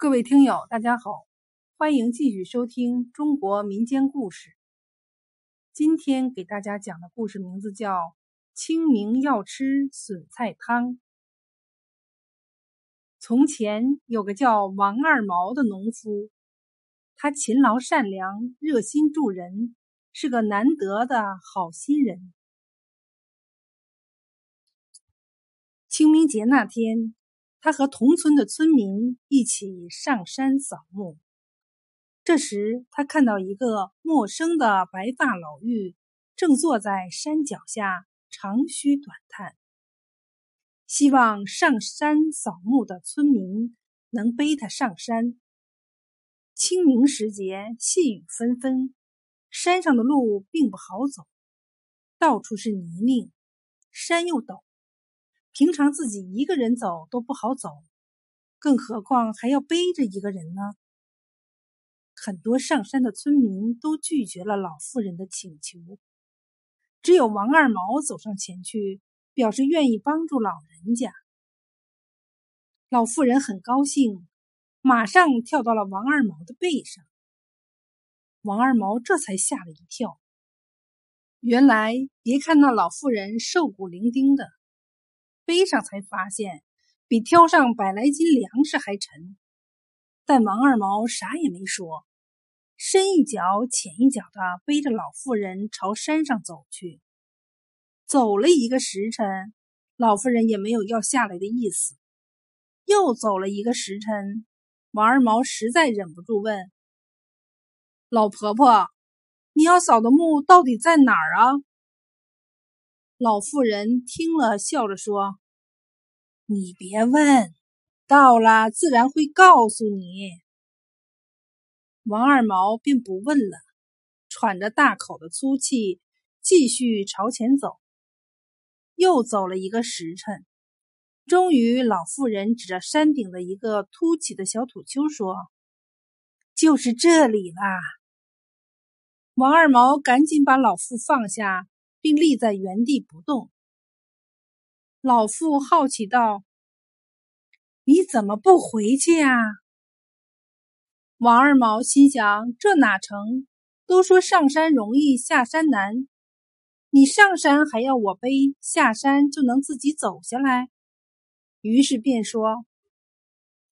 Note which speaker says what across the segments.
Speaker 1: 各位听友，大家好，欢迎继续收听中国民间故事。今天给大家讲的故事名字叫《清明要吃笋菜汤》。从前有个叫王二毛的农夫，他勤劳善良，热心助人，是个难得的好心人。清明节那天。他和同村的村民一起上山扫墓。这时，他看到一个陌生的白发老妪正坐在山脚下，长吁短叹，希望上山扫墓的村民能背他上山。清明时节，细雨纷纷，山上的路并不好走，到处是泥泞，山又陡。平常自己一个人走都不好走，更何况还要背着一个人呢？很多上山的村民都拒绝了老妇人的请求，只有王二毛走上前去，表示愿意帮助老人家。老妇人很高兴，马上跳到了王二毛的背上。王二毛这才吓了一跳，原来别看那老妇人瘦骨伶仃的。背上才发现，比挑上百来斤粮食还沉。但王二毛啥也没说，深一脚浅一脚的背着老妇人朝山上走去。走了一个时辰，老妇人也没有要下来的意思。又走了一个时辰，王二毛实在忍不住问：“老婆婆，你要扫的墓到底在哪儿啊？”老妇人听了，笑着说：“你别问，到了自然会告诉你。”王二毛便不问了，喘着大口的粗气，继续朝前走。又走了一个时辰，终于，老妇人指着山顶的一个凸起的小土丘说：“就是这里啦！”王二毛赶紧把老妇放下。并立在原地不动。老妇好奇道：“你怎么不回去呀？”王二毛心想：“这哪成？都说上山容易下山难，你上山还要我背，下山就能自己走下来。”于是便说：“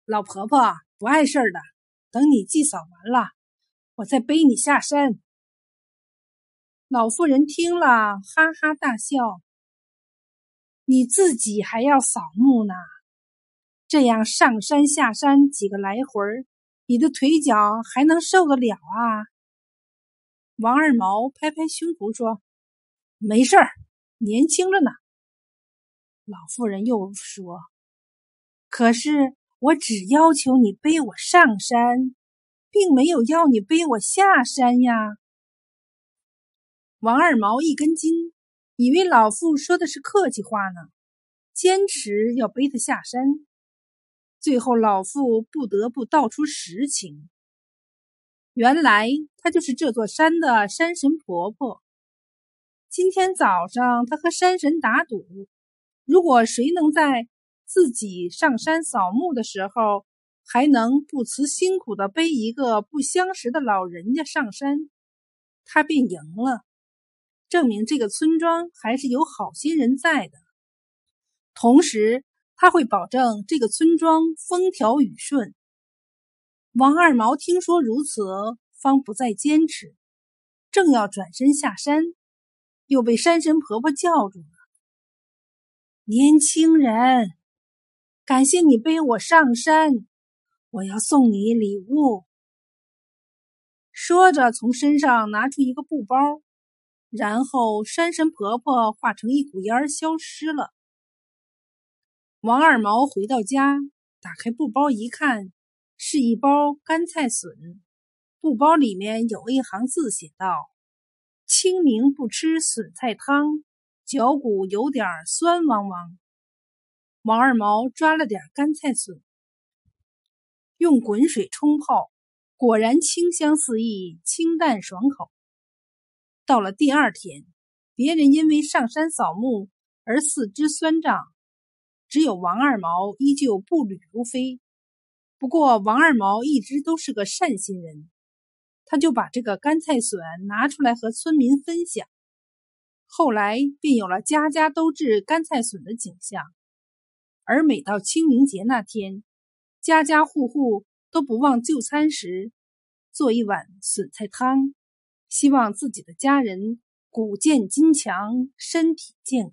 Speaker 1: 老婆婆不碍事儿的，等你祭扫完了，我再背你下山。”老妇人听了，哈哈大笑：“你自己还要扫墓呢？这样上山下山几个来回你的腿脚还能受得了啊？”王二毛拍拍胸脯说：“没事儿，年轻着呢。”老妇人又说：“可是我只要求你背我上山，并没有要你背我下山呀。”王二毛一根筋，以为老妇说的是客气话呢，坚持要背他下山。最后，老妇不得不道出实情：原来她就是这座山的山神婆婆。今天早上，她和山神打赌，如果谁能在自己上山扫墓的时候，还能不辞辛苦的背一个不相识的老人家上山，她便赢了。证明这个村庄还是有好心人在的，同时他会保证这个村庄风调雨顺。王二毛听说如此，方不再坚持，正要转身下山，又被山神婆婆叫住了：“年轻人，感谢你背我上山，我要送你礼物。”说着，从身上拿出一个布包。然后，山神婆婆化成一股烟儿消失了。王二毛回到家，打开布包一看，是一包干菜笋。布包里面有一行字，写道：“清明不吃笋菜汤，脚骨有点酸汪汪。”王二毛抓了点干菜笋，用滚水冲泡，果然清香四溢，清淡爽口。到了第二天，别人因为上山扫墓而四肢酸胀，只有王二毛依旧步履如飞。不过王二毛一直都是个善心人，他就把这个干菜笋拿出来和村民分享，后来便有了家家都制干菜笋的景象。而每到清明节那天，家家户户都不忘就餐时做一碗笋菜汤，希望自己的家人骨健筋强，身体健康。